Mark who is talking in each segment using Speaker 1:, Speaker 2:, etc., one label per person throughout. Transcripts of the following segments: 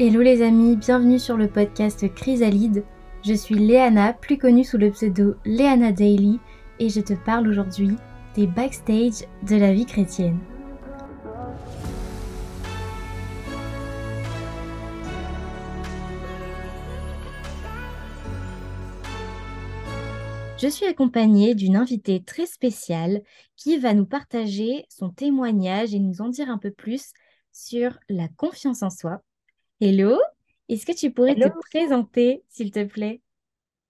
Speaker 1: Hello les amis, bienvenue sur le podcast Chrysalide. Je suis Léana, plus connue sous le pseudo Léana Daily, et je te parle aujourd'hui des backstage de la vie chrétienne. Je suis accompagnée d'une invitée très spéciale qui va nous partager son témoignage et nous en dire un peu plus sur la confiance en soi Hello, est-ce que tu pourrais te présenter, s'il te plaît?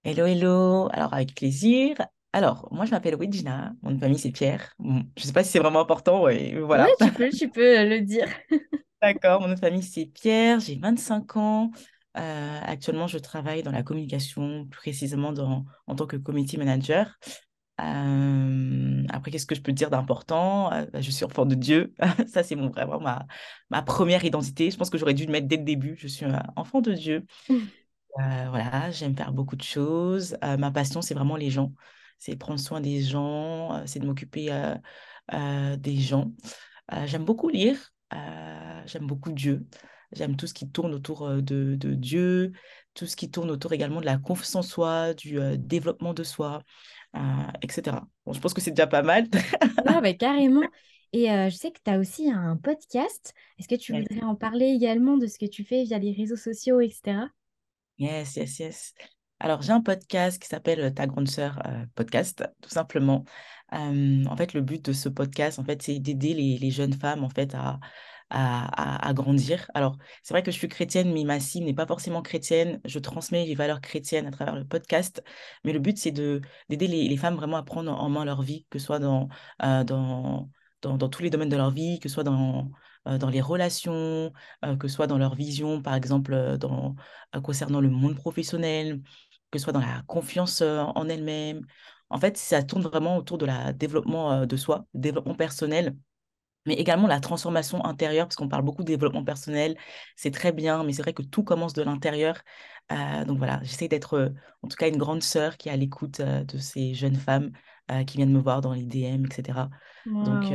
Speaker 2: Hello, hello. Alors, avec plaisir. Alors, moi, je m'appelle Wedgina. Mon famille, c'est Pierre. je ne sais pas si c'est vraiment important, et
Speaker 1: voilà. Oui, tu peux, tu peux euh, le dire.
Speaker 2: D'accord, mon nom de famille, c'est Pierre. J'ai 25 ans. Euh, actuellement, je travaille dans la communication, plus précisément dans, en tant que committee manager. Euh, après, qu'est-ce que je peux dire d'important? Euh, bah, Je suis enfant de Dieu. Ça, c'est mon, vraiment ma, ma première identité. Je pense que j'aurais dû le mettre dès le début. Je suis un enfant de Dieu. Euh, voilà, j'aime faire beaucoup de choses. ma passion, c'est vraiment les gens. C'est prendre soin des gens, c'est de m'occuper des gens. j'aime beaucoup lire. j'aime beaucoup Dieu. J'aime tout ce qui tourne autour de, de, Dieu, tout ce qui tourne autour également de la confiance en soi, du développement de soi. Euh, etc. Bon, je pense que c'est déjà pas mal.
Speaker 1: non, mais carrément. Et euh, je sais que tu as aussi un podcast. Est-ce que tu voudrais en parler également de ce que tu fais via les réseaux sociaux, etc.
Speaker 2: Yes, yes, yes. Alors, j'ai un podcast qui s'appelle euh, Ta grande sœur podcast, tout simplement. en fait, le but de ce podcast, en fait, c'est d'aider les, les, jeunes femmes, en fait, à, à, grandir. Alors, c'est vrai que je suis chrétienne, mais ma cible n'est pas forcément chrétienne. Je transmets les valeurs chrétiennes à travers le podcast, mais le but, c'est de, d'aider les, femmes vraiment à prendre en main leur vie, que ce soit dans, euh, dans, dans, tous les domaines de leur vie, que ce soit dans, euh, dans les relations, euh, que ce soit dans leur vision, par exemple, dans, concernant le monde professionnel, que ce soit dans la confiance en elles-mêmes. En fait, ça tourne vraiment autour de la développement de soi, développement personnel mais également la transformation intérieure, parce qu'on parle beaucoup de développement personnel, c'est très bien, mais c'est vrai que tout commence de l'intérieur. Euh, donc voilà, j'essaie d'être euh, en tout cas une grande sœur qui est à l'écoute euh, de ces jeunes femmes qui viennent me voir dans les DM, etc. Donc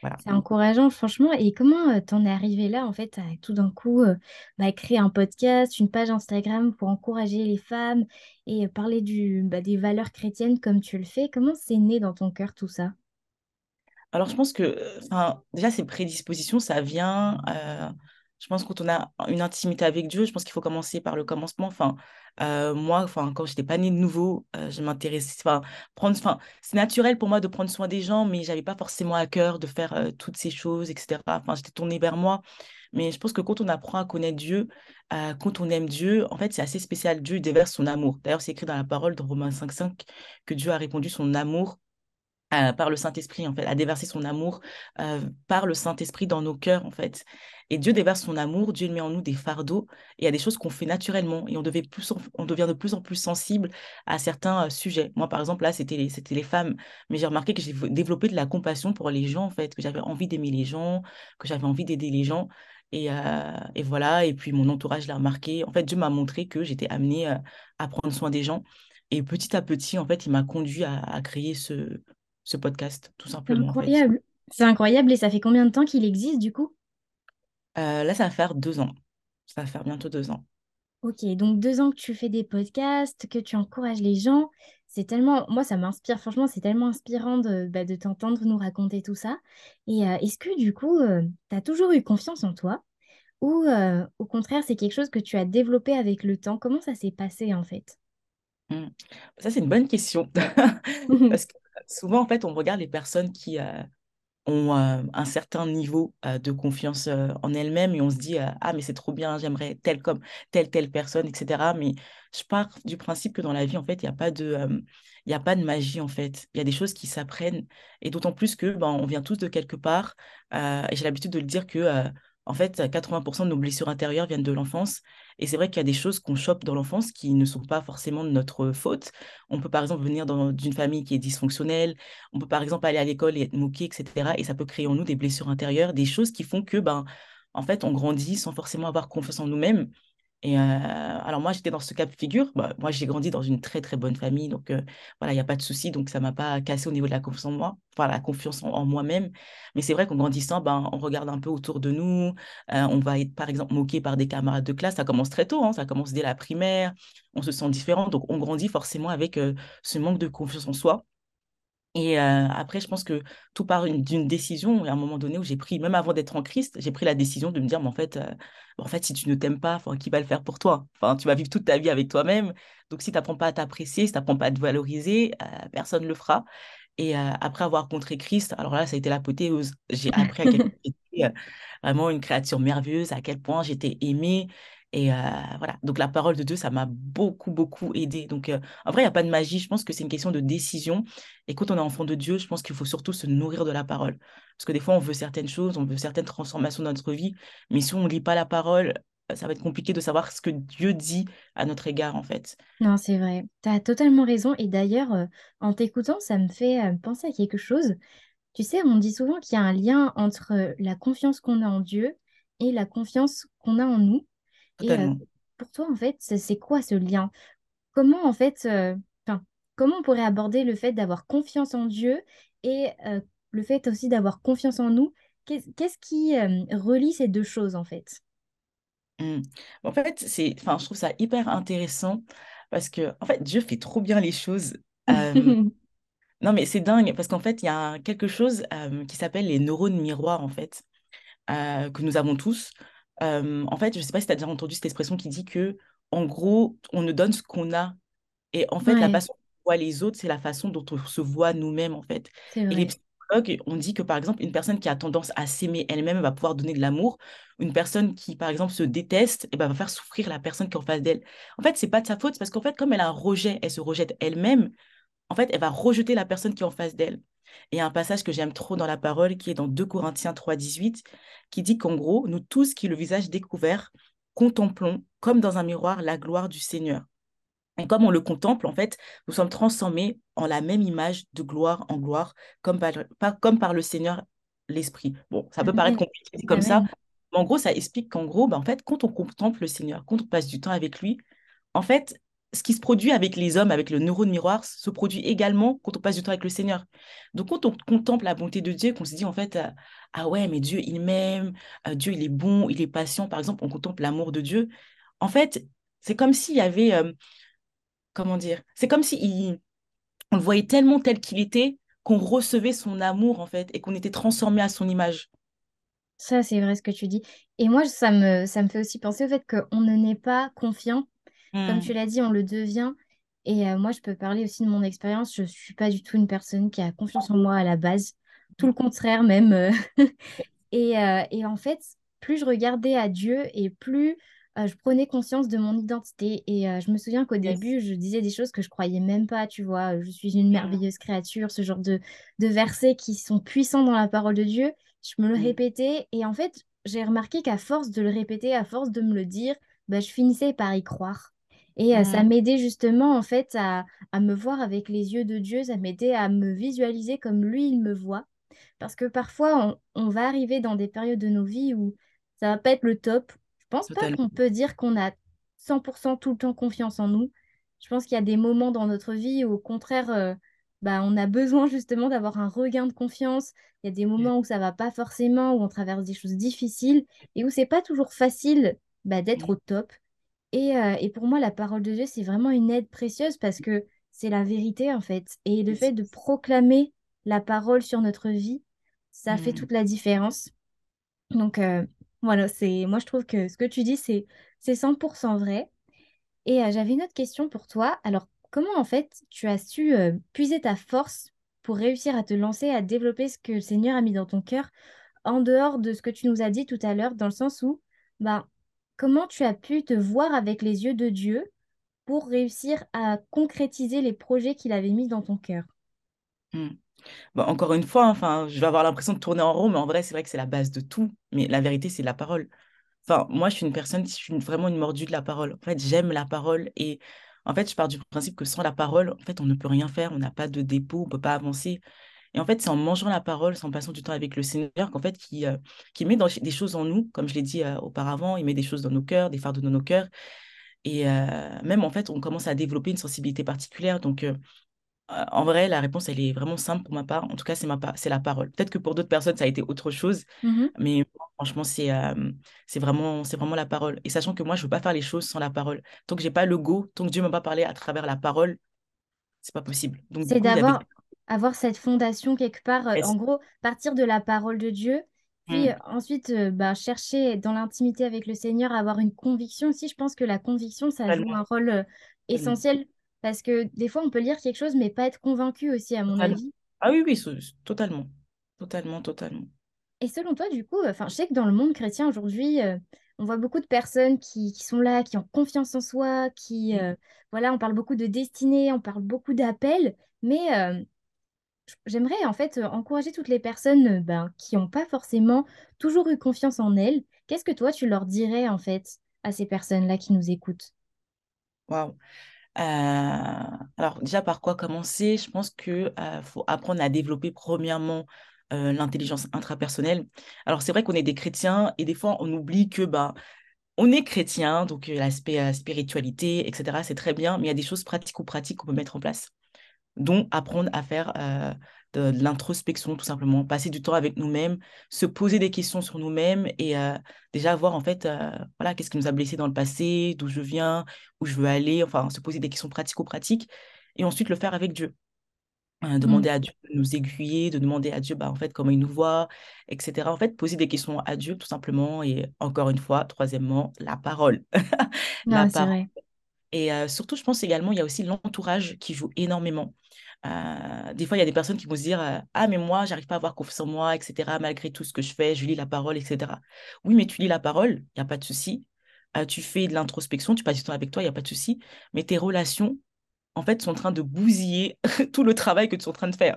Speaker 1: voilà. C'est encourageant, franchement. Et comment t'en es arrivé là, en fait, à tout d'un coup bah, créer un podcast, une page Instagram pour encourager les femmes et parler du, bah, des valeurs chrétiennes comme tu le fais? Comment c'est né dans ton cœur tout ça?
Speaker 2: Alors, je pense que, enfin, déjà, ces prédispositions, ça vient, euh, je pense, quand on a une intimité avec Dieu, je pense qu'il faut commencer par le commencement. Enfin, euh, moi, enfin, quand j'étais pas née de nouveau, euh, je m'intéressais, enfin, prendre, enfin, c'est naturel pour moi de prendre soin des gens, mais j'avais pas forcément à cœur de faire toutes ces choses, etc. Enfin, j'étais tournée vers moi. Mais je pense que quand on apprend à connaître Dieu, quand on aime Dieu, en fait, c'est assez spécial. Dieu déverse son amour. D'ailleurs, c'est écrit dans la parole de Romains 5.5 que Dieu a répondu son amour euh, par le Saint-Esprit, en fait, à déverser son amour euh, par le Saint-Esprit dans nos cœurs, en fait. Et Dieu déverse son amour, Dieu met en nous des fardeaux, et a des choses qu'on fait naturellement, et on, devient de plus en plus sensible à certains euh, sujets. Moi, par exemple, là, c'était les, les femmes, mais j'ai remarqué que j'ai développé de la compassion pour les gens, en fait, que j'avais envie d'aimer les gens, que j'avais envie d'aider les gens. Et, et, voilà, et puis mon entourage l'a remarqué. En fait, Dieu m'a montré que j'étais amenée à prendre soin des gens. Et petit à petit, en fait, il m'a conduit à, à créer ce, ce podcast, tout simplement.
Speaker 1: Incroyable. C'est incroyable. Et ça fait combien de temps qu'il existe du coup?
Speaker 2: Euh, Là, ça va faire deux ans. Ça va faire bientôt deux ans.
Speaker 1: Ok, donc deux ans que tu fais des podcasts, que tu encourages les gens. C'est tellement, moi, ça m'inspire, franchement, c'est tellement inspirant de, bah, de t'entendre nous raconter tout ça. Et euh, est-ce que du coup, euh, tu as toujours eu confiance en toi? Ou au contraire, c'est quelque chose que tu as développé avec le temps? Comment ça s'est passé en fait?
Speaker 2: Mmh. Ça, c'est une bonne question. Parce que souvent, en fait, on regarde les personnes qui euh, ont euh, un certain niveau euh, de confiance en elles-mêmes et on se dit Ah, mais c'est trop bien, j'aimerais telle comme telle, telle personne, etc. Mais je pars du principe que dans la vie, en fait, il n'y a pas de. il a pas de magie en fait. Il y a des choses qui s'apprennent et d'autant plus que ben, on vient tous de quelque part. et j'ai l'habitude de le dire que en fait, 80% de nos blessures intérieures viennent de l'enfance. Et c'est vrai qu'il y a des choses qu'on chope dans l'enfance qui ne sont pas forcément de notre faute. On peut par exemple venir d'une famille qui est dysfonctionnelle. On peut par exemple aller à l'école et être moqué, etc. Et ça peut créer en nous des blessures intérieures, des choses qui font que, ben, en fait, on grandit sans forcément avoir confiance en nous-mêmes. Et alors moi, j'étais dans ce cas de figure. Bah, moi, j'ai grandi dans une très, très bonne famille. Donc, voilà, il n'y a pas de souci. Donc, ça m'a pas cassé au niveau de la confiance en moi, enfin, la confiance en, moi-même. Mais c'est vrai qu'en grandissant, ben, on regarde un peu autour de nous. On va être, par exemple, moqué par des camarades de classe. Ça commence très tôt. Hein, ça commence dès la primaire. On se sent différent. Donc, on grandit forcément avec ce manque de confiance en soi. Et après, je pense que tout part d'une décision, à un moment donné où j'ai pris, même avant d'être en Christ, j'ai pris la décision de me dire, mais en fait, en fait si tu ne t'aimes pas, qui va le faire pour toi? Enfin, tu vas vivre toute ta vie avec toi-même. Donc, si tu n'apprends pas à t'apprécier, si tu n'apprends pas à te valoriser, personne ne le fera. Et après avoir rencontré Christ, alors là, ça a été l'apothéose. J'ai appris à quel point j'étais vraiment une créature merveilleuse, à quel point j'étais aimée, et euh, voilà, donc la parole de Dieu, ça m'a beaucoup, beaucoup aidé. Donc euh, en vrai, il n'y a pas de magie, je pense que c'est une question de décision. Et quand on est enfant de Dieu, je pense qu'il faut surtout se nourrir de la parole. Parce que des fois, on veut certaines choses, on veut certaines transformations dans notre vie, mais si on ne lit pas la parole, ça va être compliqué de savoir ce que Dieu dit à notre égard, en fait.
Speaker 1: Non, c'est vrai, tu as totalement raison. Et d'ailleurs, euh, en t'écoutant, ça me fait penser à quelque chose. Tu sais, on dit souvent qu'il y a un lien entre la confiance qu'on a en Dieu et la confiance qu'on a en nous. Et euh, pour toi, en fait, c'est quoi ce lien? Comment, en fait, euh, comment on pourrait aborder le fait d'avoir confiance en Dieu et euh, le fait aussi d'avoir confiance en nous? Qu'est-ce qui relie ces deux choses, en fait?
Speaker 2: Mmh. En fait, c'est, enfin, je trouve ça hyper intéressant parce que, en fait, Dieu fait trop bien les choses. non, mais c'est dingue parce qu'en fait, il y a quelque chose qui s'appelle les neurones miroirs, en fait, que nous avons tous en fait, je ne sais pas si tu as déjà entendu cette expression qui dit que, en gros, on ne donne ce qu'on a. Et en fait, la façon dont on voit les autres, c'est la façon dont on se voit nous-mêmes, en fait. Et les psychologues ont dit que, par exemple, une personne qui a tendance à s'aimer elle-même va pouvoir donner de l'amour. Une personne qui, par exemple, se déteste, eh ben, va faire souffrir la personne qui est en face d'elle. En fait, c'est pas de sa faute, parce qu'en fait, comme elle a un rejet, elle se rejette elle-même, en fait, elle va rejeter la personne qui est en face d'elle. Et un passage que j'aime trop dans la parole qui est dans 2 Corinthiens 3, 18, qui dit qu'en gros, nous tous qui le visage découvert, contemplons comme dans un miroir la gloire du Seigneur. Et comme on le contemple, en fait, nous sommes transformés en la même image de gloire en gloire, comme par, comme par le Seigneur l'Esprit. Bon, ça peut paraître compliqué comme ça, mais en gros, ça explique qu'en gros, ben, en fait, quand on contemple le Seigneur, quand on passe du temps avec lui, en fait, ce qui se produit avec les hommes, avec le neurone miroir, se produit également quand on passe du temps avec le Seigneur. Donc, quand on contemple la bonté de Dieu, qu'on se dit en fait, euh, ah ouais, mais Dieu, il m'aime, euh, Dieu, il est bon, il est patient, par exemple, on contemple l'amour de Dieu. En fait, c'est comme s'il y avait, euh, comment dire, c'est comme si on le voyait tellement tel qu'il était qu'on recevait son amour, en fait, et qu'on était transformé à son image.
Speaker 1: Ça, c'est vrai ce que tu dis. Et moi, ça me, ça me fait aussi penser au fait qu'on ne n'est pas confiant comme tu mmh. l'as dit, on le devient. Et euh, moi, je peux parler aussi de mon expérience. Je ne suis pas du tout une personne qui a confiance en moi à la base. Tout le contraire même. Euh. et, euh, et, en fait, plus je regardais à Dieu et plus je prenais conscience de mon identité. Et je me souviens qu'au début, je disais des choses que je croyais même pas. Tu vois, je suis une mmh. merveilleuse créature, ce genre de, de versets qui sont puissants dans la parole de Dieu. Je me le mmh. répétais. Et en fait, j'ai remarqué qu'à force de le répéter, à force de me le dire, bah, je finissais par y croire. Et euh, ça m'aidait justement en fait à, me voir avec les yeux de Dieu, ça m'aidait à me visualiser comme lui, il me voit. Parce que parfois, on, va arriver dans des périodes de nos vies où ça va pas être le top. Je pense pas qu'on peut dire qu'on a 100% tout le temps confiance en nous. Je pense qu'il y a des moments dans notre vie où au contraire, euh, bah, on a besoin justement d'avoir un regain de confiance. Il y a des moments où ça va pas forcément, où on traverse des choses difficiles et où c'est pas toujours facile bah, d'être au top. Euh, et, pour moi, la parole de Dieu, c'est vraiment une aide précieuse parce que c'est la vérité, en fait. Et le fait de proclamer la parole sur notre vie, ça fait mmh. toute la différence. Donc, euh, voilà, c'est moi, je trouve que ce que tu dis, c'est 100% vrai. Et euh, j'avais une autre question pour toi. Alors, comment, en fait, tu as su puiser ta force pour réussir à te lancer, à développer ce que le Seigneur a mis dans ton cœur, en dehors de ce que tu nous as dit tout à l'heure, dans le sens où, bah, comment tu as pu te voir avec les yeux de Dieu pour réussir à concrétiser les projets qu'il avait mis dans ton cœur?
Speaker 2: Hmm. Encore une fois, enfin, je vais avoir l'impression de tourner en rond, mais en vrai, c'est vrai que c'est la base de tout. Mais la vérité, c'est la parole. Enfin, moi, je suis une personne, je suis vraiment une mordue de la parole. En fait, j'aime la parole et en fait, je pars du principe que sans la parole, en fait, on ne peut rien faire, on n'a pas de dépôt, on ne peut pas avancer. Et en fait, c'est en mangeant la parole, c'est en passant du temps avec le Seigneur qu'en fait, qui, euh, qui met dans- des choses en nous, comme je l'ai dit euh, auparavant, il met des choses dans nos cœurs, des fardeaux dans nos cœurs. Et euh, même, en fait, on commence à développer une sensibilité particulière. Donc, en vrai, la réponse, elle est vraiment simple pour ma part. En tout cas, c'est ma pa- c'est la parole. Peut-être que pour d'autres personnes, ça a été autre chose,
Speaker 1: Mhm.
Speaker 2: mais franchement, c'est euh, c'est vraiment, c'est vraiment la parole. Et sachant que moi, je ne veux pas faire les choses sans la parole. Tant que j'ai pas le go, tant que Dieu m'a pas parlé à travers la parole, c'est pas possible. Donc,
Speaker 1: C'est
Speaker 2: coup,
Speaker 1: avoir cette fondation quelque part, euh, en gros, partir de la parole de Dieu, puis euh,
Speaker 2: Mm,
Speaker 1: ensuite euh, bah, chercher dans l'intimité avec le Seigneur, avoir une conviction aussi. Je pense que la conviction, ça joue un rôle euh, essentiel parce que des fois, on peut lire quelque chose, mais pas être convaincu aussi, à mon
Speaker 2: totalement.
Speaker 1: avis.
Speaker 2: Ah oui, oui, totalement. Totalement, totalement.
Speaker 1: Et selon toi, du coup, enfin, je sais que dans le monde chrétien aujourd'hui, euh, on voit beaucoup de personnes qui, qui sont là, qui ont confiance en soi, qui,
Speaker 2: Mm.
Speaker 1: euh, voilà, on parle beaucoup de destinée, on parle beaucoup d'appels, mais euh, j'aimerais en fait euh, encourager toutes les personnes euh, ben, qui n'ont pas forcément toujours eu confiance en elles. Qu'est-ce que toi, tu leur dirais en fait à ces personnes-là qui nous écoutent?
Speaker 2: Waouh. Euh, alors, déjà, par quoi commencer? Je pense euh, faut apprendre à développer premièrement l'intelligence intrapersonnelle. Alors, c'est vrai qu'on est des chrétiens et des fois, on oublie que bah, on est chrétien, donc l'aspect spiritualité, etc., c'est très bien, mais il y a des choses pratiques ou pratiques qu'on peut mettre en place dont apprendre à faire euh, de, de l'introspection, tout simplement, passer du temps avec nous-mêmes, se poser des questions sur nous-mêmes et euh, déjà voir en fait, euh, voilà, qu'est-ce qui nous a blessés dans le passé, d'où je viens, où je veux aller, enfin, se poser des questions pratico-pratiques et ensuite le faire avec Dieu.
Speaker 1: Mm.
Speaker 2: demander à Dieu de nous aiguiller, de demander à Dieu bah, en fait, comment il nous voit, etc. En fait, poser des questions à Dieu, tout simplement. Et encore une fois, troisièmement, la parole. La
Speaker 1: Non, c'est
Speaker 2: parole.
Speaker 1: vrai.
Speaker 2: Et euh, surtout, je pense également, il y a aussi l'entourage qui joue énormément. Euh, des fois, il y a des personnes qui vont se dire euh, Ah, mais moi, j'arrive pas à avoir confiance en moi, etc. Malgré tout ce que je fais, je lis la parole, etc. Oui, mais tu lis la parole, il n'y a pas de souci. Euh, tu fais de l'introspection, tu passes du temps avec toi, il n'y a pas de souci. Mais tes relations, en fait, sont en train de bousiller tout le travail que tu es en train de faire.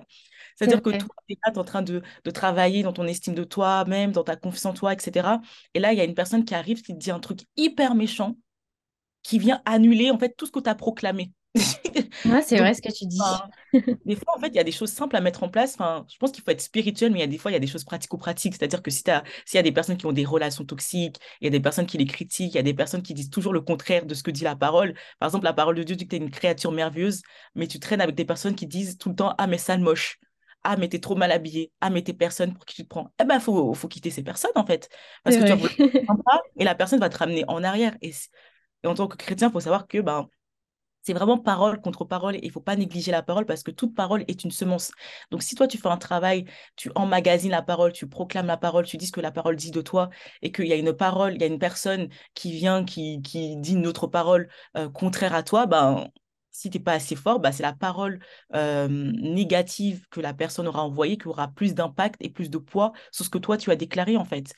Speaker 1: C'est
Speaker 2: C'est-à-dire que toi, tu es en train de, de travailler dans ton estime de toi-même, dans ta confiance en toi, etc. Et là, il y a une personne qui arrive qui te dit un truc hyper méchant qui vient annuler en fait tout ce que tu as proclamé.
Speaker 1: Ouais, c'est vrai ce que tu dis.
Speaker 2: des fois, en fait, il y a des choses simples à mettre en place. Enfin, je pense qu'il faut être spirituel, mais il y a des fois, il y a des choses pratico-pratiques. C'est-à-dire que si s'il y a des personnes qui ont des relations toxiques, il y a des personnes qui les critiquent, il y a des personnes qui disent toujours le contraire de ce que dit la parole. Par exemple, la parole de Dieu dit que tu es une créature merveilleuse, mais tu traînes avec des personnes qui disent tout le temps, ah, mais sale moche. Ah, mais t'es trop mal habillé. Ah, mais t'es personne pour qui tu te prends. Eh ben, faut, faut quitter ces personnes, en fait. Parce que tu vas et la personne va te ramener en arrière. Et, et en tant que chrétien, il faut savoir que ben, c'est vraiment parole contre parole et il faut pas négliger la parole parce que toute parole est une semence. Donc si toi tu fais un travail, tu emmagasines la parole, tu proclames la parole, tu dis ce que la parole dit de toi et qu'il y a une parole, il y a une personne qui vient, qui, qui dit une autre parole euh, contraire à toi, ben, si t'es pas assez fort, ben, c'est la parole euh, négative que la personne aura envoyée qui aura plus d'impact et plus de poids sur ce que toi tu as déclaré en fait.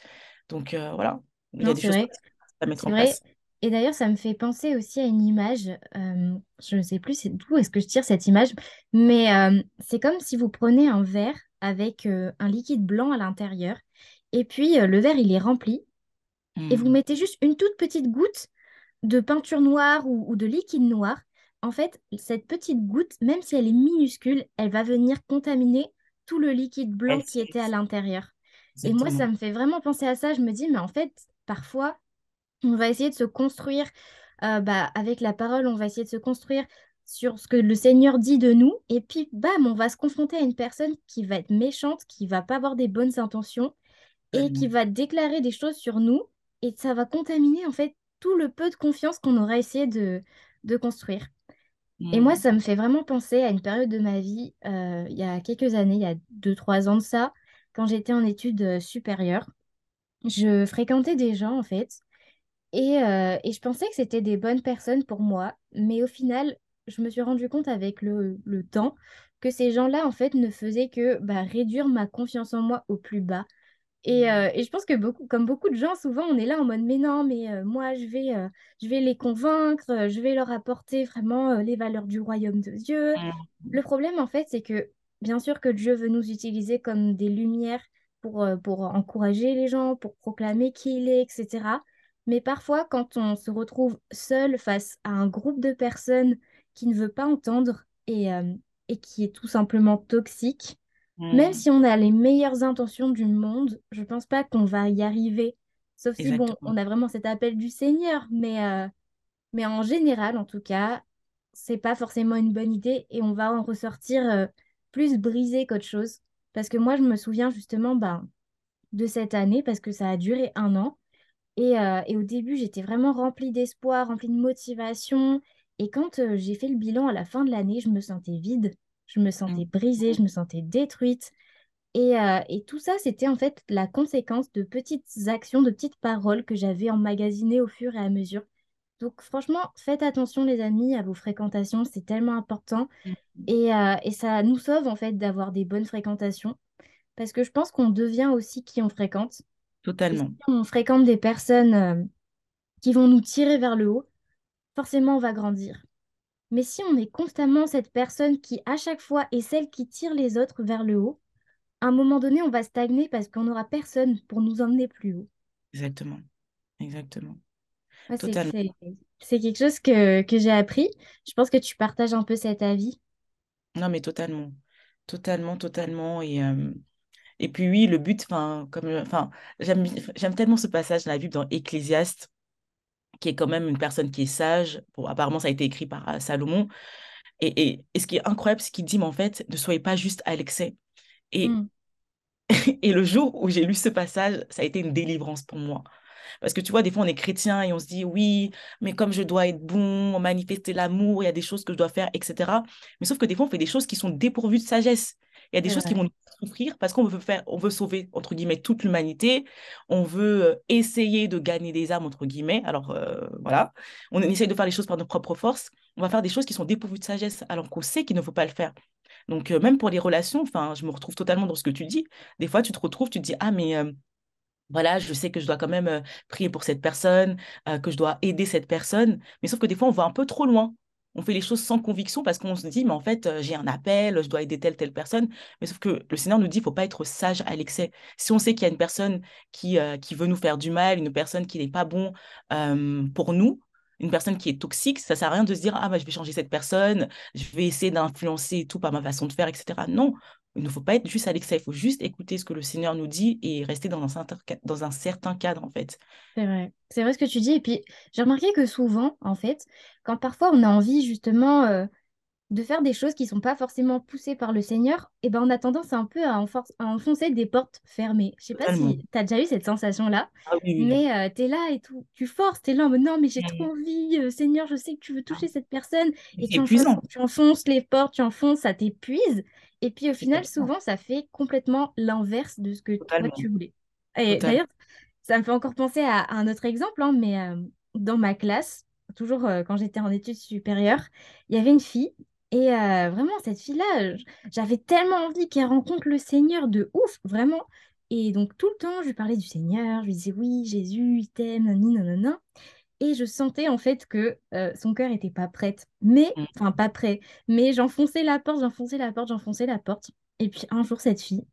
Speaker 2: Donc euh, voilà, il y a des choses à mettre en place.
Speaker 1: Et d'ailleurs, ça me fait penser aussi à une image. euh, je ne sais plus c'est d'où est-ce que je tire cette image, mais euh, c'est comme si vous prenez un verre avec euh, un liquide blanc à l'intérieur, et puis euh, le verre, il est rempli, et vous
Speaker 2: Mm.
Speaker 1: mettez juste une toute petite goutte de peinture noire ou, ou de liquide noir. En fait, cette petite goutte, même si elle est minuscule, elle va venir contaminer tout le liquide blanc qui était à l'intérieur. Et moi, ça
Speaker 2: exactement.
Speaker 1: me fait vraiment penser à ça. Je me dis, mais en fait, parfois, on va essayer de se construire euh, bah, avec la parole, on va essayer de se construire sur ce que le Seigneur dit de nous. Et puis, bam, on va se confronter à une personne qui va être méchante, qui va pas avoir des bonnes intentions et qui va déclarer des choses sur nous. Et ça va contaminer en fait tout le peu de confiance qu'on aura essayé de, de construire. Et moi,
Speaker 2: Mm.
Speaker 1: ça me fait vraiment penser à une période de ma vie, euh, il y a quelques années, il y a deux, trois ans de ça, quand j'étais en études euh, supérieures. Je fréquentais des gens en fait et, euh, et je pensais que c'était des bonnes personnes pour moi, mais au final, je me suis rendu compte avec le, le temps que ces gens-là, en fait, ne faisaient que bah, réduire ma confiance en moi au plus bas. Et,
Speaker 2: Mm.
Speaker 1: euh, et je pense que beaucoup, comme beaucoup de gens, souvent, on est là en mode, mais non, mais euh, moi, je vais, euh, je vais les convaincre, je vais leur apporter vraiment les valeurs du royaume de Dieu.
Speaker 2: Mm.
Speaker 1: Le problème, en fait, c'est que bien sûr que Dieu veut nous utiliser comme des lumières pour, pour encourager les gens, pour proclamer qui il est, etc. Mais parfois, quand on se retrouve seul face à un groupe de personnes qui ne veut pas entendre et, euh, et qui est tout simplement toxique, Même
Speaker 2: Hmm.
Speaker 1: si on a les meilleures intentions du monde, je pense pas qu'on va y arriver. Sauf si, bon, on a vraiment cet appel du Seigneur. Mais, euh, mais en général, en tout cas, c'est pas forcément une bonne idée et on va en ressortir euh, plus brisé qu'autre chose. Parce que moi, je me souviens justement ben, de cette année, parce que ça a duré un an. Et, euh, et au début, j'étais vraiment remplie d'espoir, remplie de motivation. Et quand euh, j'ai fait le bilan à la fin de l'année, je me sentais vide, je me
Speaker 2: Hmm.
Speaker 1: sentais brisée, je me sentais détruite. Et, euh, et tout ça, c'était en fait la conséquence de petites actions, de petites paroles que j'avais emmagasinées au fur et à mesure. Donc franchement, faites attention les amis à vos fréquentations, c'est tellement important. Et, euh, et ça nous sauve en fait d'avoir des bonnes fréquentations. Parce que je pense qu'on devient aussi qui on fréquente. Et si
Speaker 2: Totalement.
Speaker 1: on fréquente des personnes euh, qui vont nous tirer vers le haut, forcément on va grandir. Mais si on est constamment cette personne qui, à chaque fois, est celle qui tire les autres vers le haut, à un moment donné, on va stagner parce qu'on n'aura personne pour nous emmener plus haut.
Speaker 2: Exactement. Exactement.
Speaker 1: Ouais,
Speaker 2: Totalement.
Speaker 1: c'est quelque chose que, que j'ai appris. Je pense que tu partages un peu cet avis.
Speaker 2: Non, mais totalement. Totalement, totalement. Et, euh, et puis oui, le but, enfin, comme, enfin, j'aime, j'aime tellement ce passage dans la Bible dans Ecclésiaste, qui est quand même une personne qui est sage. Bon, apparemment, ça a été écrit par euh, Salomon. Et, et, et ce qui est incroyable, c'est qu'il dit, mais en fait, ne soyez pas juste à l'excès. Et,
Speaker 1: Mm.
Speaker 2: et le jour où j'ai lu ce passage, ça a été une délivrance pour moi. Parce que tu vois, des fois, on est chrétien et on se dit, oui, mais comme je dois être bon, manifester l'amour, il y a des choses que je dois faire, etc. Mais sauf que des fois, on fait des choses qui sont dépourvues de sagesse. Il y a des choses qui vont nous souffrir parce qu'on veut faire, on veut sauver, entre guillemets, toute l'humanité. On veut euh, essayer de gagner des âmes, entre guillemets. Alors, euh, voilà. On essaye de faire les choses par nos propres forces. On va faire des choses qui sont dépourvues de sagesse, alors qu'on sait qu'il ne faut pas le faire. Donc, euh, même pour les relations, enfin, je me retrouve totalement dans ce que tu dis. Des fois, tu te retrouves, tu te dis, ah, mais euh, voilà, je sais que je dois quand même prier pour cette personne, que je dois aider cette personne. Mais sauf que des fois, on va un peu trop loin. On fait les choses sans conviction parce qu'on se dit, mais en fait, j'ai un appel, je dois aider telle, telle personne. Mais sauf que le Seigneur nous dit, il faut pas être sage à l'excès. Si on sait qu'il y a une personne qui, qui veut nous faire du mal, une personne qui n'est pas bon pour nous, une personne qui est toxique, ça sert à rien de se dire, ah, bah, je vais changer cette personne, je vais essayer d'influencer tout par ma façon de faire, etc. Non, il ne faut pas être juste à l'excès, il faut juste écouter ce que le Seigneur nous dit et rester dans un dans un certain cadre, en fait.
Speaker 1: c'est vrai. C'est vrai ce que tu dis. Et puis, j'ai remarqué que souvent, en fait, quand parfois on a envie justement euh, de faire des choses qui sont pas forcément poussées par le Seigneur, et ben on a tendance un peu à, enfoncer des portes fermées. Je sais pas
Speaker 2: Totalement.
Speaker 1: si tu as déjà eu cette sensation-là,
Speaker 2: Ah oui,
Speaker 1: mais tu es là et tout, tu forces, tu es là en mode non, mais j'ai trop
Speaker 2: Mm.
Speaker 1: envie, euh, Seigneur, je sais que tu veux toucher cette personne,
Speaker 2: Mais
Speaker 1: et tu enfonces, tu enfonces les portes, tu enfonces, ça t'épuise, et puis au final, souvent, ça fait complètement l'inverse de ce que toi tu voulais. Et d'ailleurs, ça me fait encore penser à, à un autre exemple, hein, mais euh, dans ma classe, toujours euh, quand j'étais en études supérieures, il y avait une fille. Et euh, vraiment, cette fille-là, j'avais tellement envie qu'elle rencontre le Seigneur de ouf, vraiment. Et donc, tout le temps, je lui parlais du Seigneur, je lui disais, oui, Jésus, il t'aime, nanana. Et je sentais en fait que euh, son cœur n'était pas prête. Mais,
Speaker 2: Mm.
Speaker 1: enfin, pas prêt. Mais j'enfonçais la porte, j'enfonçais la porte, j'enfonçais la porte. Et puis, un jour, cette fille,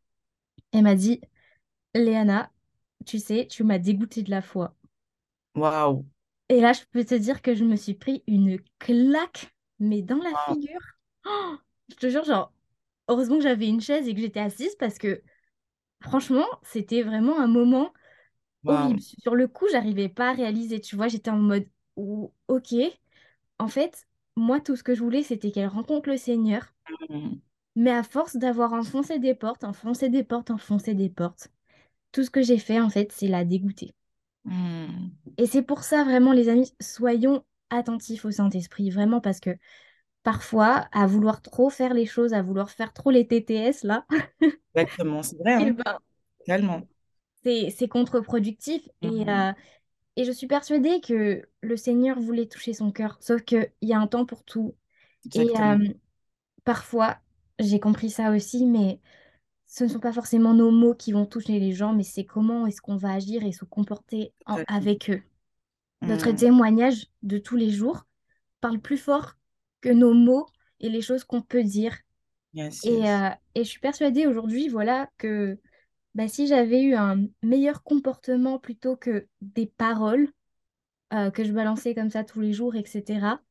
Speaker 1: elle m'a dit, Léana, tu sais, tu m'as dégoûté de la foi.
Speaker 2: Waouh.
Speaker 1: Et là, je peux te dire que je me suis pris une claque, mais dans la figure. Oh, je te jure, genre, heureusement que j'avais une chaise et que j'étais assise parce que franchement, c'était vraiment un moment horrible.
Speaker 2: Waouh.
Speaker 1: Sur le coup, j'arrivais pas à réaliser, tu vois, j'étais en mode, Ouh, ok, en fait, moi, tout ce que je voulais, c'était qu'elle rencontre le Seigneur,
Speaker 2: Mm.
Speaker 1: mais à force d'avoir enfoncé des portes, enfoncé des portes, enfoncé des portes, tout ce que j'ai fait, en fait, c'est la dégoûter.
Speaker 2: Mm.
Speaker 1: Et c'est pour ça, vraiment, les amis, soyons attentifs au Saint-Esprit, vraiment, parce que parfois, à vouloir trop faire les choses, à vouloir faire trop les TTS, là,
Speaker 2: Exactement. C'est vrai,
Speaker 1: eh
Speaker 2: hein.
Speaker 1: ben,
Speaker 2: Totalement.
Speaker 1: c'est, contre-productif. Et,
Speaker 2: Mm.
Speaker 1: euh, et je suis persuadée que le Seigneur voulait toucher son cœur, sauf qu'il y a un temps pour tout. Et euh, parfois, j'ai compris ça aussi, mais ce ne sont pas forcément nos mots qui vont toucher les gens, mais c'est comment est-ce qu'on va agir et se comporter en- avec eux. Notre
Speaker 2: Mm.
Speaker 1: témoignage de tous les jours parle plus fort que nos mots et les choses qu'on peut dire.
Speaker 2: Yes,
Speaker 1: Et,
Speaker 2: yes.
Speaker 1: euh, et je suis persuadée aujourd'hui, voilà, que bah, si j'avais eu un meilleur comportement plutôt que des paroles euh, que je balançais comme ça tous les jours, etc.,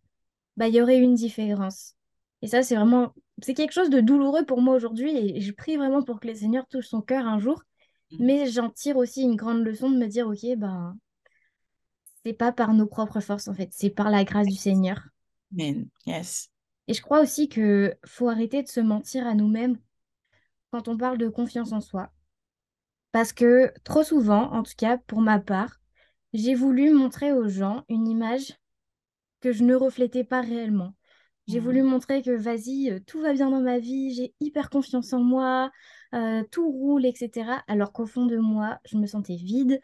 Speaker 1: bah, il y aurait une différence. Et ça, c'est vraiment c'est quelque chose de douloureux pour moi aujourd'hui et je prie vraiment pour que les seigneurs touchent son cœur un jour.
Speaker 2: Mhm.
Speaker 1: Mais j'en tire aussi une grande leçon de me dire, ok, ben, c'est pas par nos propres forces en fait, c'est par la grâce du Seigneur.
Speaker 2: Amen. Yes.
Speaker 1: Et je crois aussi que faut arrêter de se mentir à nous-mêmes quand on parle de confiance en soi. Parce que trop souvent, en tout cas pour ma part, j'ai voulu montrer aux gens une image que je ne reflétais pas réellement. J'ai voulu
Speaker 2: Mhm.
Speaker 1: montrer que vas-y, euh, tout va bien dans ma vie, j'ai hyper confiance en moi, euh, tout roule, etc. Alors qu'au fond de moi, je me sentais vide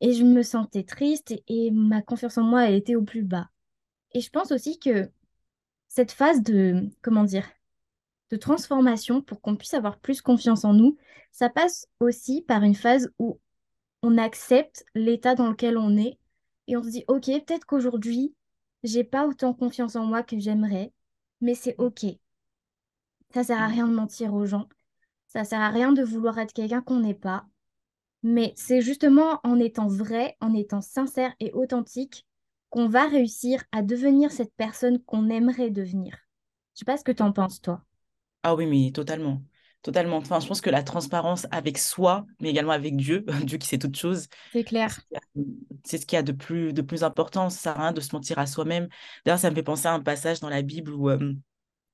Speaker 1: et je me sentais triste et, et ma confiance en moi, elle était au plus bas. Et je pense aussi que cette phase de, comment dire, de transformation pour qu'on puisse avoir plus confiance en nous, ça passe aussi par une phase où on accepte l'état dans lequel on est et on se dit, OK, peut-être qu'aujourd'hui, j'ai pas autant confiance en moi que j'aimerais, mais c'est OK. Ça sert à
Speaker 2: Mhm.
Speaker 1: rien de mentir aux gens. Ça sert à rien de vouloir être quelqu'un qu'on n'est pas. Mais c'est justement en étant vrai, en étant sincère et authentique qu'on va réussir à devenir cette personne qu'on aimerait devenir. Je sais pas ce que tu en penses, toi.
Speaker 2: Ah oui, mais totalement. Totalement. Enfin, je pense que la transparence avec soi, mais également avec Dieu, Dieu qui sait toutes choses,
Speaker 1: C'est
Speaker 2: c'est ce
Speaker 1: clair.
Speaker 2: c'est ce qu'il y a de plus, de plus important. Ça sert à rien de se mentir à soi-même. D'ailleurs, ça me fait penser à un passage dans la Bible où euh,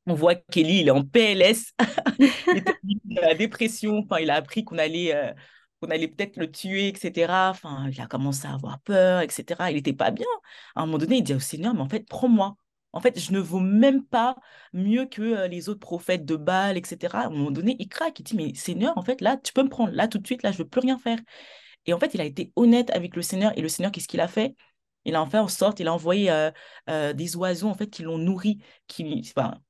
Speaker 2: on voit qu'Élie, il est en PLS. Il de la dépression. Enfin, il a appris qu'on allait, euh, qu'on allait peut-être le tuer, etc. Enfin, il a commencé à avoir peur, etc. Il n'était pas bien. À un moment donné, il dit au Seigneur, mais en fait, prends-moi. En fait, je ne vaux même pas mieux que euh, les autres prophètes de Baal, etc. À un moment donné, il craque. Il dit, mais Seigneur, en fait, là, tu peux me prendre. Là, tout de suite, là, je veux plus rien faire. Et en fait, il a été honnête avec le Seigneur. Et le Seigneur, qu'est-ce qu'il a fait? Il a en fait en sorte, il a envoyé euh, euh, des oiseaux en fait qui l'ont nourri, qui, enfin,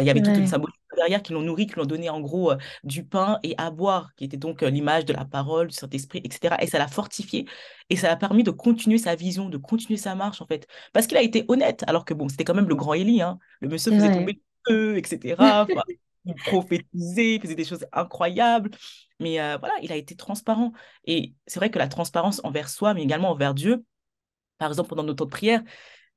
Speaker 2: il y avait toute une symbolique derrière qui l'ont nourri, qui l'ont donné en gros euh, du pain et à boire, qui était donc euh, l'image de la parole, du Saint-Esprit, etc. Et ça l'a fortifié et ça a permis de continuer sa vision, de continuer sa marche en fait, parce qu'il a été honnête, alors que bon, c'était quand même le grand Élie, hein. Le monsieur faisait tomber le feu, etc. Enfin, il prophétisait, il faisait des choses incroyables. Mais euh, voilà, il a été transparent. Et c'est vrai que la transparence envers soi, mais également envers Dieu, par exemple, pendant notre prière,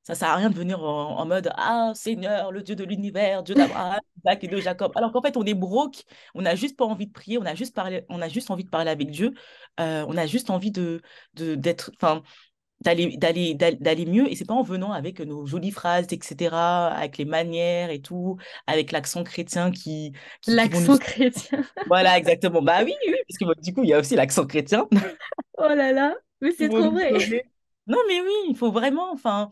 Speaker 2: ça sert à rien de venir en, en mode Ah, Seigneur, le Dieu de l'univers, Dieu d'Abraham, d'Isaac et de Jacob. Alors qu'en fait, on est broke, on n'a juste pas envie de prier, on a juste, parlé, on a juste envie de parler avec Dieu, euh, on a juste envie de, de, d'être, enfin, d'aller, d'aller, d'aller mieux. Et c'est pas en venant avec nos jolies phrases, etc., avec les manières et tout, avec l'accent chrétien qui, nous.
Speaker 1: L'accent chrétien.
Speaker 2: Voilà, exactement. Bah oui, oui, parce que du coup, il y a aussi l'accent chrétien
Speaker 1: Oh là là, mais c'est trop vrai.
Speaker 2: Non, mais oui, il faut vraiment, enfin,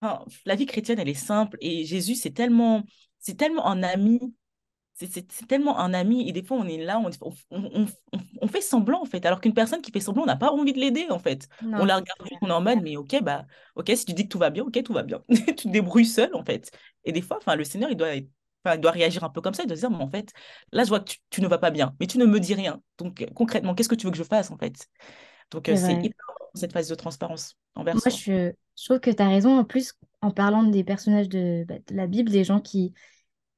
Speaker 2: enfin, la vie chrétienne, elle est simple et Jésus, c'est tellement, c'est tellement un ami, c'est tellement un ami et des fois, on est là, on, on, on- on- on fait semblant en fait, alors qu'une personne qui fait semblant, on n'a pas envie de l'aider en fait. On la regarde on est en mode, mais ok, bah, ok, si tu dis que tout va bien, ok, tout va bien. Tu te débrouilles seul en fait. Et des fois, enfin, le Seigneur, il doit être- Enfin, il doit réagir un peu comme ça, il doit se dire, mais en fait, là, je vois que tu, tu ne vas pas bien, mais tu ne me dis rien. Donc, concrètement, qu'est-ce que tu veux que je fasse, en fait? Donc, euh,
Speaker 1: C'est
Speaker 2: hyper cette phase de transparence envers
Speaker 1: Moi,
Speaker 2: soi.
Speaker 1: je, je trouve que tu as raison. En plus, en parlant des personnages de, bah, de la Bible, des gens qui,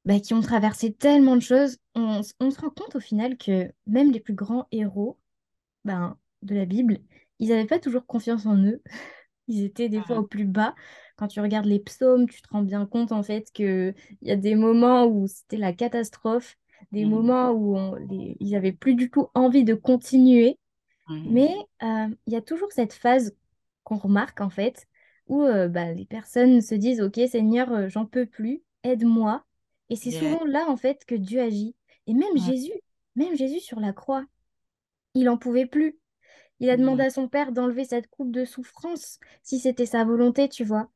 Speaker 1: bah, qui ont traversé tellement de choses, on, se rend compte au final que même les plus grands héros ben, de la Bible, ils n'avaient pas toujours confiance en eux. Ils étaient des fois au
Speaker 2: Mhm.
Speaker 1: plus bas. Quand tu regardes les psaumes, tu te rends bien compte en fait qu'il y a des moments où c'était la catastrophe, des
Speaker 2: Mhm.
Speaker 1: moments où on, les- ils n'avaient plus du tout envie de continuer. Mais euh, il y a toujours cette phase qu'on remarque en fait, où euh, bah, les personnes se disent, OK Seigneur, euh, j'en peux plus, aide-moi. Et c'est
Speaker 2: Yeah.
Speaker 1: souvent là en fait que Dieu agit. Et même. Jésus, même Jésus sur la croix, il en pouvait plus. Il a demandé à son Père d'enlever cette coupe de souffrance, si c'était sa volonté, tu vois.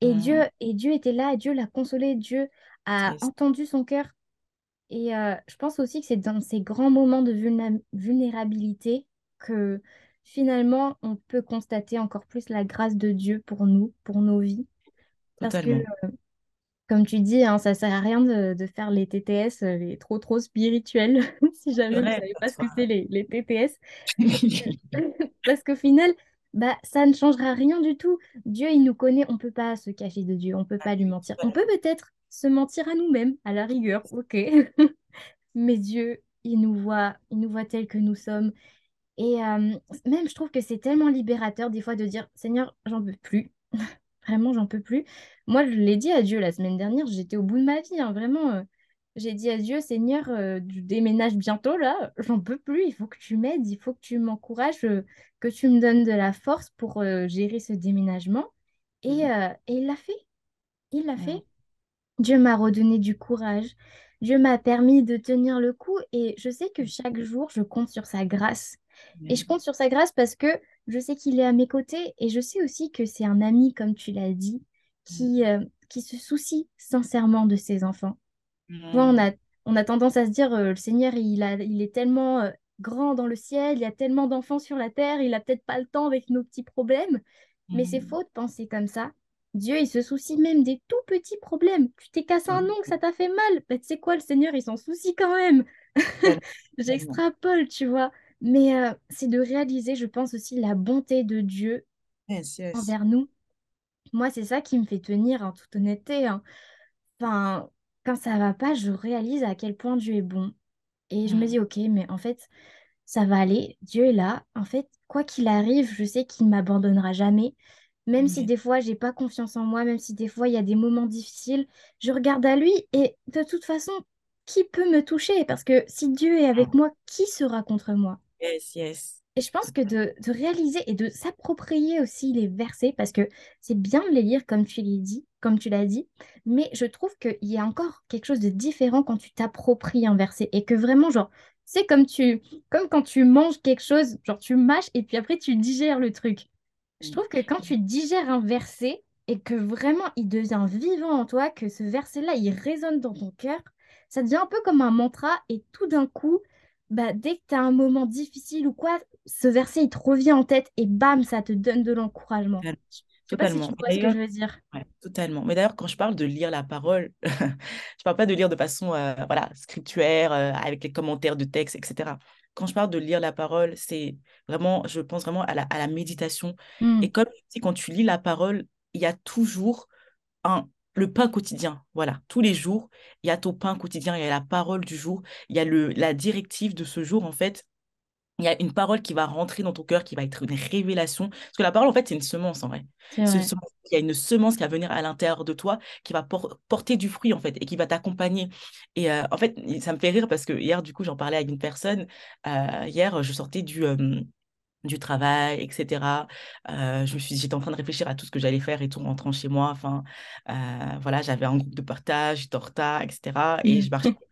Speaker 1: Et Dieu, et Dieu était là, Dieu l'a consolé, Dieu a entendu son cœur. Et euh, je pense aussi que c'est dans ces grands moments de vulnérabilité que finalement on peut constater encore plus la grâce de Dieu pour nous, pour nos vies. Parce que,
Speaker 2: totalement.
Speaker 1: comme tu dis, hein, ça sert à rien de, de faire les TTS, euh, les trop trop spirituels, si jamais vous
Speaker 2: vrai,
Speaker 1: savez pas ce que c'est les, les TTS. Parce qu'au final, bah, ça ne changera rien du tout. Dieu, il nous connaît, on peut pas se cacher de Dieu, on peut pas lui mentir. On peut peut-être se mentir à nous-mêmes, à la rigueur, ok. Mais Dieu, il nous voit, il nous voit tels que nous sommes. Et euh, même, je trouve que c'est tellement libérateur des fois de dire, Seigneur, j'en peux plus. Vraiment, j'en peux plus. Moi, je l'ai dit à Dieu la semaine dernière, j'étais au bout de ma vie, hein, vraiment. euh, J'ai dit à Dieu, Seigneur, euh, je déménage bientôt là, j'en peux plus, il faut que tu m'aides, il faut que tu m'encourages, que tu me donnes de la force pour gérer ce déménagement. Et, euh, et il l'a fait, il l'a fait. Dieu m'a redonné du courage, Dieu m'a permis de tenir le coup et je sais que chaque jour, je compte sur sa grâce. Et je compte sur sa grâce parce que je sais qu'il est à mes côtés et je sais aussi que c'est un ami, comme tu l'as dit, qui, euh, qui se soucie sincèrement de ses enfants. Vois, on
Speaker 2: Mhm.
Speaker 1: a, on a tendance à se dire, euh, le Seigneur, il a, il est tellement euh, grand dans le ciel, il y a tellement d'enfants sur la terre, il a peut-être pas le temps avec nos petits problèmes. Mais c'est
Speaker 2: Mhm.
Speaker 1: faux de penser comme ça. Dieu, il se soucie même des tout petits problèmes. Tu t'es cassé un ongle, ça t'a fait mal. Bah, tu sais quoi, le Seigneur, il s'en soucie quand même. J'extrapole, tu vois. Mais euh, c'est de réaliser, je pense aussi, la bonté de Dieu
Speaker 2: Yes, yes.
Speaker 1: envers nous. Moi, c'est ça qui me fait tenir, en toute honnêteté. hein. Enfin, quand ça va pas, je réalise à quel point Dieu est bon. Et je me
Speaker 2: Mhm.
Speaker 1: dis, ok, mais en fait, ça va aller. Dieu est là. En fait, quoi qu'il arrive, je sais qu'il ne m'abandonnera jamais. Même si
Speaker 2: Amen.
Speaker 1: des fois, j'ai pas confiance en moi, même si des fois, il y a des moments difficiles, je regarde à lui et de toute façon, qui peut me toucher? Parce que si Dieu est avec moi, qui sera contre moi?
Speaker 2: Yes, yes.
Speaker 1: Et je pense que de, de réaliser et de s'approprier aussi les versets, parce que c'est bien de les lire comme tu l'as dit, comme tu l'as dit, mais je trouve qu'il y a encore quelque chose de différent quand tu t'appropries un verset et que vraiment, genre, c'est comme tu, comme quand tu manges quelque chose, genre tu mâches et puis après tu digères le truc. Je trouve que quand tu digères un verset et que vraiment il devient vivant en toi, que ce verset-là, il résonne dans ton cœur, ça devient un peu comme un mantra et tout d'un coup, bah, dès que tu as un moment difficile ou quoi, ce verset, il te revient en tête et bam, ça te donne de l'encouragement.
Speaker 2: Totalement.
Speaker 1: Je sais pas si tu vois ce que je veux dire.
Speaker 2: ouais, totalement. Mais d'ailleurs, quand je parle de lire la parole, je parle pas de lire de façon euh, voilà, scriptuaire, euh, avec les commentaires de texte, etc. Quand je parle de lire la parole, c'est vraiment, je pense vraiment à la, à la méditation.
Speaker 1: Hmm,
Speaker 2: Et comme tu dis, quand tu lis la parole, il y a toujours un, le pain quotidien. Voilà, tous les jours, il y a ton pain quotidien, il y a la parole du jour, il y a le, la directive de ce jour, en fait. Il y a une parole qui va rentrer dans ton cœur, qui va être une révélation. Parce que la parole, en fait, c'est une semence, en vrai.
Speaker 1: c'est
Speaker 2: C'est une
Speaker 1: vrai.
Speaker 2: semence- Il y a une semence qui va venir à l'intérieur de toi, qui va por- porter du fruit, en fait, et qui va t'accompagner. Et euh, en fait, ça me fait rire parce que hier, du coup, j'en parlais avec une personne. Euh, hier, je sortais du, euh, du travail, etc. Euh, je me suis, j'étais en train de réfléchir à tout ce que j'allais faire et tout en rentrant chez moi. Enfin, euh, voilà, j'avais un groupe de partage, j'étais en retard, etc. Et je marchais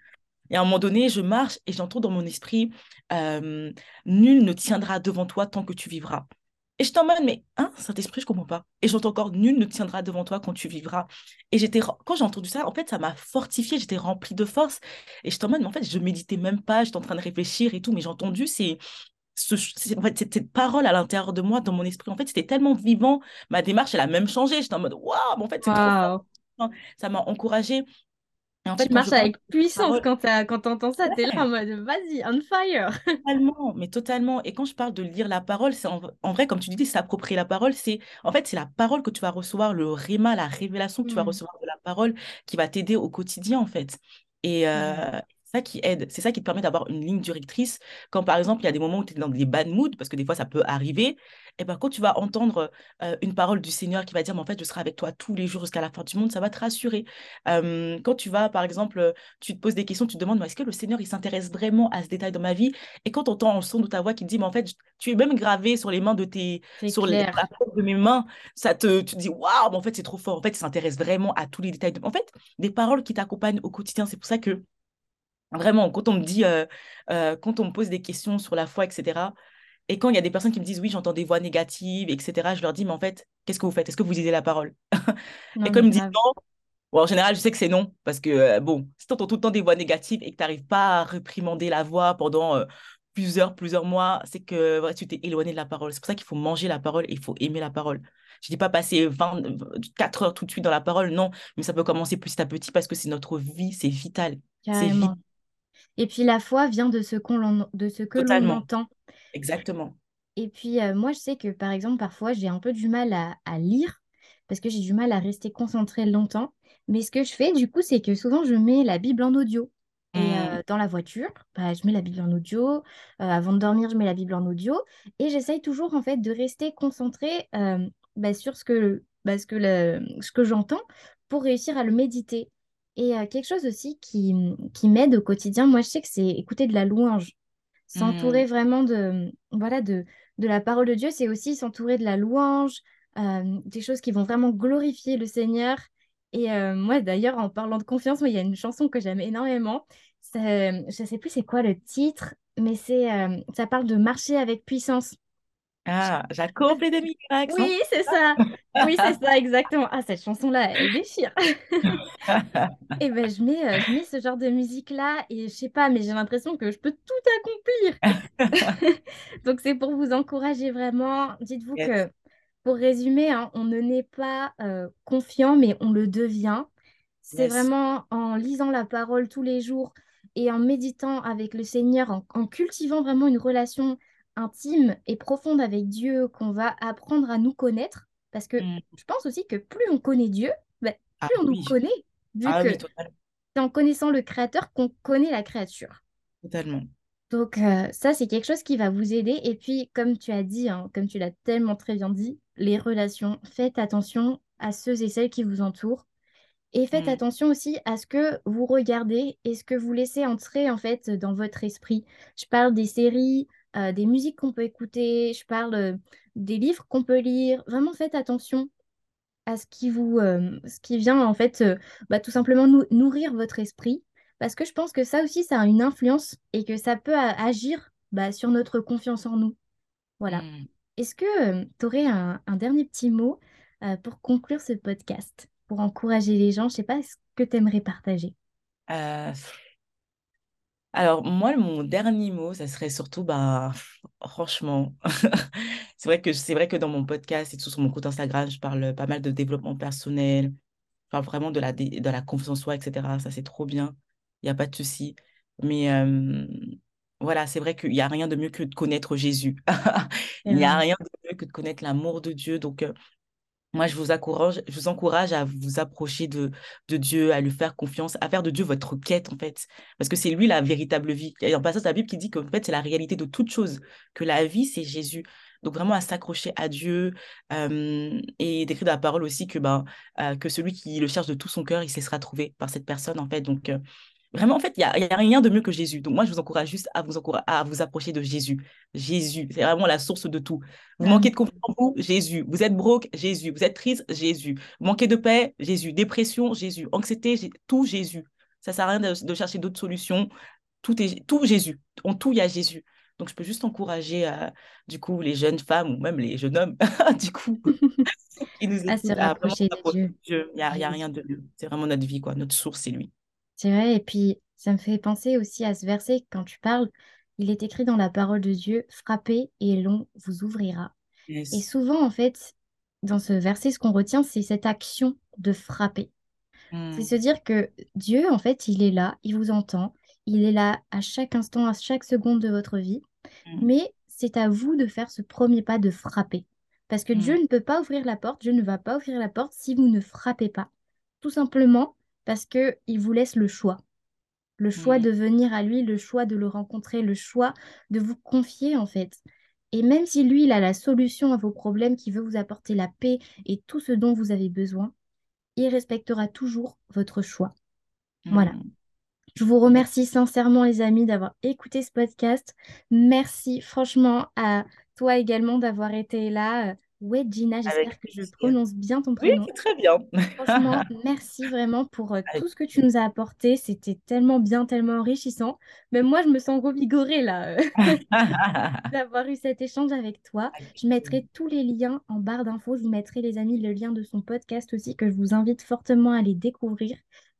Speaker 2: et à un moment donné, je marche et j'entends dans mon esprit, euh, nul ne tiendra devant toi tant que tu vivras. Et je mode, mais hein, Saint-Esprit, je comprends pas. Et j'entends encore, nul ne tiendra devant toi quand tu vivras. Et j'étais, quand j'ai entendu ça, en fait, ça m'a fortifiée, j'étais remplie de force. Et je mode, mais en fait, je méditais même pas, j'étais en train de réfléchir et tout, mais j'ai entendu ces, ce, c'est- en fait, cette, parole à l'intérieur de moi, dans mon esprit. En fait, c'était tellement vivant. Ma démarche, elle a même changé. J'étais en mode, waouh, mais en fait, c'est trop Ça m'a encouragée. En fait,
Speaker 1: Tu marches avec puissance
Speaker 2: parole,
Speaker 1: quand t'as, quand t'entends ça, t'es là en
Speaker 2: ouais,
Speaker 1: mode vas-y, on fire.
Speaker 2: Totalement, mais totalement. Et quand je parle de lire la parole, c'est en, en vrai, comme tu dis, s'approprier la parole, c'est en fait, c'est la parole que tu vas recevoir, le réma, la révélation que tu vas
Speaker 1: Hmm,
Speaker 2: recevoir de la parole qui va t'aider au quotidien, en fait. Et euh, ça qui aide, c'est ça qui te permet d'avoir une ligne directrice. Quand par exemple, il y a des moments où tu es dans des bad moods, parce que des fois, ça peut arriver, et ben quand tu vas entendre euh, une parole du Seigneur qui va dire, mais en fait, je serai avec toi tous les jours jusqu'à la fin du monde, ça va te rassurer. Euh, quand tu vas, par exemple, tu te poses des questions, tu te demandes, mais est-ce que le Seigneur, il s'intéresse vraiment à ce détail dans ma vie? Et quand on entend le son de ta voix qui te dit, mais en fait, tu es même gravé sur les mains de tes, sur les- la de mes mains, ça te, tu te dis, waouh, mais en fait, c'est trop fort. En fait, il s'intéresse vraiment à tous les détails. De... En fait, des paroles qui t'accompagnent au quotidien. C'est pour ça que, vraiment, quand on me dit, euh, euh, quand on me pose des questions sur la foi, etc., et quand il y a des personnes qui me disent, oui, j'entends des voix négatives, etc., je leur dis, mais en fait, qu'est-ce que vous faites? Est-ce que vous lisez la parole? Et comme ils me disent non, bon, en général, je sais que c'est non, parce que, euh, bon, si tu entends tout le temps des voix négatives et que tu n'arrives pas à réprimander la voix pendant plusieurs, plusieurs mois, c'est que tu t'es éloigné de la parole. C'est pour ça qu'il faut manger la parole et il faut aimer la parole. Je dis pas passer 24 heures tout de suite dans la parole, non, mais ça peut commencer petit à petit parce que c'est notre vie, c'est vital. C'est vital.
Speaker 1: Et puis la foi vient de ce qu'on l'en- de ce que l'on entend.
Speaker 2: exactement.
Speaker 1: Et puis euh, moi, je sais que par exemple, parfois, j'ai un peu du mal à, à lire parce que j'ai du mal à rester concentrée longtemps. Mais ce que je fais, du coup, c'est que souvent, je mets la Bible en audio. Et euh, dans la voiture, bah, je mets la Bible en audio. Euh, avant de dormir, je mets la Bible en audio. Et j'essaye toujours, en fait, de rester concentrée euh, bah, sur ce que, bah, ce que, le- ce que j'entends pour réussir à le méditer. Et quelque chose aussi qui, qui m'aide au quotidien, moi je sais que c'est écouter de la louange. S'entourer
Speaker 2: Mm.
Speaker 1: vraiment de, voilà, de, de la parole de Dieu, c'est aussi s'entourer de la louange, euh, des choses qui vont vraiment glorifier le Seigneur. Et euh, moi, d'ailleurs, en parlant de confiance, il y a une chanson que j'aime énormément. Je ne sais plus c'est quoi le titre, mais c'est, euh, ça parle de marcher avec puissance.
Speaker 2: Ah, j'accomplis des miracles,
Speaker 1: Oui, c'est ça. Oui, c'est ça, exactement. Ah, cette chanson-là, elle déchire. Et ben, je mets, euh, je mets ce genre de musique-là et je sais pas, mais j'ai l'impression que je peux tout accomplir. Donc, c'est pour vous encourager vraiment. Dites-vous
Speaker 2: Yes.
Speaker 1: que, pour résumer, hein, on ne naît pas euh, confiant, mais on le devient. C'est
Speaker 2: Yes.
Speaker 1: vraiment en lisant la parole tous les jours et en méditant avec le Seigneur, en, en cultivant vraiment une relation intime et profonde avec Dieu qu'on va apprendre à nous connaître. Parce que
Speaker 2: Mm.
Speaker 1: je pense aussi que plus on connaît Dieu, ben,
Speaker 2: Ah
Speaker 1: plus on nous connaît, vu
Speaker 2: Ah
Speaker 1: que
Speaker 2: oui,
Speaker 1: c'est en connaissant le Créateur qu'on connaît la créature.
Speaker 2: Totalement.
Speaker 1: Donc euh, ça, c'est quelque chose qui va vous aider. Et puis, comme tu as dit, hein, comme tu l'as tellement très bien dit, les relations, faites attention à ceux et celles qui vous entourent. Et faites
Speaker 2: Mm.
Speaker 1: attention aussi à ce que vous regardez et ce que vous laissez entrer en fait dans votre esprit. Je parle des séries, euh, des musiques qu'on peut écouter, je parle euh, des livres qu'on peut lire. Vraiment, faites attention à ce qui vous, euh, ce qui vient en fait bah, tout simplement nou- nourrir votre esprit. Parce que je pense que ça aussi, ça a une influence et que ça peut agir bah, sur notre confiance en nous. Voilà.
Speaker 2: Mm.
Speaker 1: Est-ce que tu aurais un, un dernier petit mot pour conclure ce podcast, pour encourager les gens? Je sais pas ce que tu aimerais partager.
Speaker 2: Alors, moi, mon dernier mot, ça serait surtout, bah, franchement, c'est vrai que, c'est vrai que dans mon podcast et tout sur mon compte Instagram, je parle pas mal de développement personnel, je parle vraiment de la, de la confiance en soi, etc. Ça, c'est trop bien, il n'y a pas de souci. Mais euh, voilà, c'est vrai qu'il n'y a rien de mieux que de connaître Jésus. Il n'y a rien de mieux que de connaître l'amour de Dieu. Donc, euh, moi, je vous encourage, je vous encourage à vous approcher de, de Dieu, à lui faire confiance, à faire de Dieu votre quête, en fait. Parce que c'est lui la véritable vie. Un passage de la Bible qui dit qu'en fait, c'est la réalité de toute chose, que la vie, c'est Jésus. Donc, vraiment, à s'accrocher à Dieu. euh, et d'écrire dans la parole aussi que, ben, euh, que celui qui le cherche de tout son cœur, il se laissera trouver par cette personne, en fait. Donc, euh, Vraiment, en fait, il n'y a, y a rien de mieux que Jésus. Donc, moi, je vous encourage juste à vous, encoura- à vous approcher de Jésus. Jésus, c'est vraiment la source de tout. Vous manquez de confiance en vous, Jésus. Vous êtes broke, Jésus. Vous êtes triste, Jésus. Vous manquez de paix, Jésus. Dépression, Jésus. Anxiété, tout Jésus. Ça sert à rien de, de chercher d'autres solutions. Tout est tout Jésus. En tout, il y a Jésus. Donc, je peux juste encourager, euh, du coup, les jeunes femmes ou même les jeunes hommes, du coup, qui nous
Speaker 1: À se rapprocher de Dieu.
Speaker 2: Il n'y a, a rien de mieux. C'est vraiment notre vie, quoi. Notre source, c'est lui.
Speaker 1: C'est vrai, et puis ça me fait penser aussi à ce verset quand tu parles, il est écrit dans la parole de Dieu, frappez et l'on vous ouvrira. Et souvent, en fait, dans ce verset, ce qu'on retient, c'est cette action de frapper. C'est se
Speaker 2: Mm,
Speaker 1: dire que Dieu, en fait, il est là, il vous entend, il est là à chaque instant, à chaque seconde de votre vie,
Speaker 2: mm,
Speaker 1: mais c'est à vous de faire ce premier pas de frapper. Parce que Dieu
Speaker 2: mm.
Speaker 1: ne peut pas ouvrir la porte, Dieu ne va pas ouvrir la porte si vous ne frappez pas. Tout simplement parce que il vous laisse le choix. Le choix de venir à lui, le choix de le rencontrer, le choix de vous confier en fait. Et même si lui, il a la solution à vos problèmes, qui veut vous apporter la paix et tout ce dont vous avez besoin, il respectera toujours votre choix. Voilà.
Speaker 2: mm.
Speaker 1: Je vous remercie sincèrement, les amis, d'avoir écouté ce podcast. Merci franchement à toi également d'avoir été là. Ouais, Gina,
Speaker 2: Avec
Speaker 1: j'espère que je prononce bien ton
Speaker 2: Oui,
Speaker 1: prénom.
Speaker 2: c'est très bien.
Speaker 1: Franchement, merci vraiment pour euh, tout ce que tu nous as apporté. C'était tellement bien, tellement enrichissant. Même moi, je me sens revigorée là euh, d'avoir eu cet échange avec toi. Je mettrai tous les liens en barre d'infos. Je vous mettrai, les amis, le lien de son podcast aussi que je vous invite fortement à aller découvrir.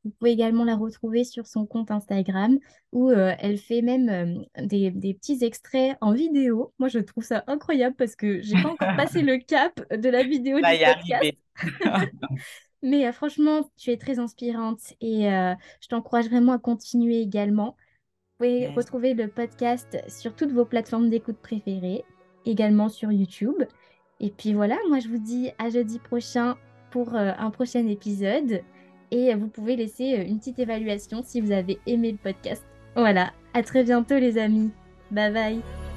Speaker 1: Vous pouvez également la retrouver sur son compte Instagram où euh, elle fait même euh, des, des petits extraits en vidéo. Moi, je trouve ça incroyable parce que j'ai pas encore passé le cap de la vidéo du
Speaker 2: y
Speaker 1: podcast. Mais euh, franchement, tu es très inspirante et je t'encourage vraiment à continuer également. Vous pouvez
Speaker 2: Yes.
Speaker 1: retrouver le podcast sur toutes vos plateformes d'écoute préférées, également sur YouTube. Et puis voilà, moi je vous dis à jeudi prochain pour un prochain épisode. Et vous pouvez laisser euh, une petite évaluation si vous avez aimé le podcast. Voilà, à très bientôt les amis. Bye bye.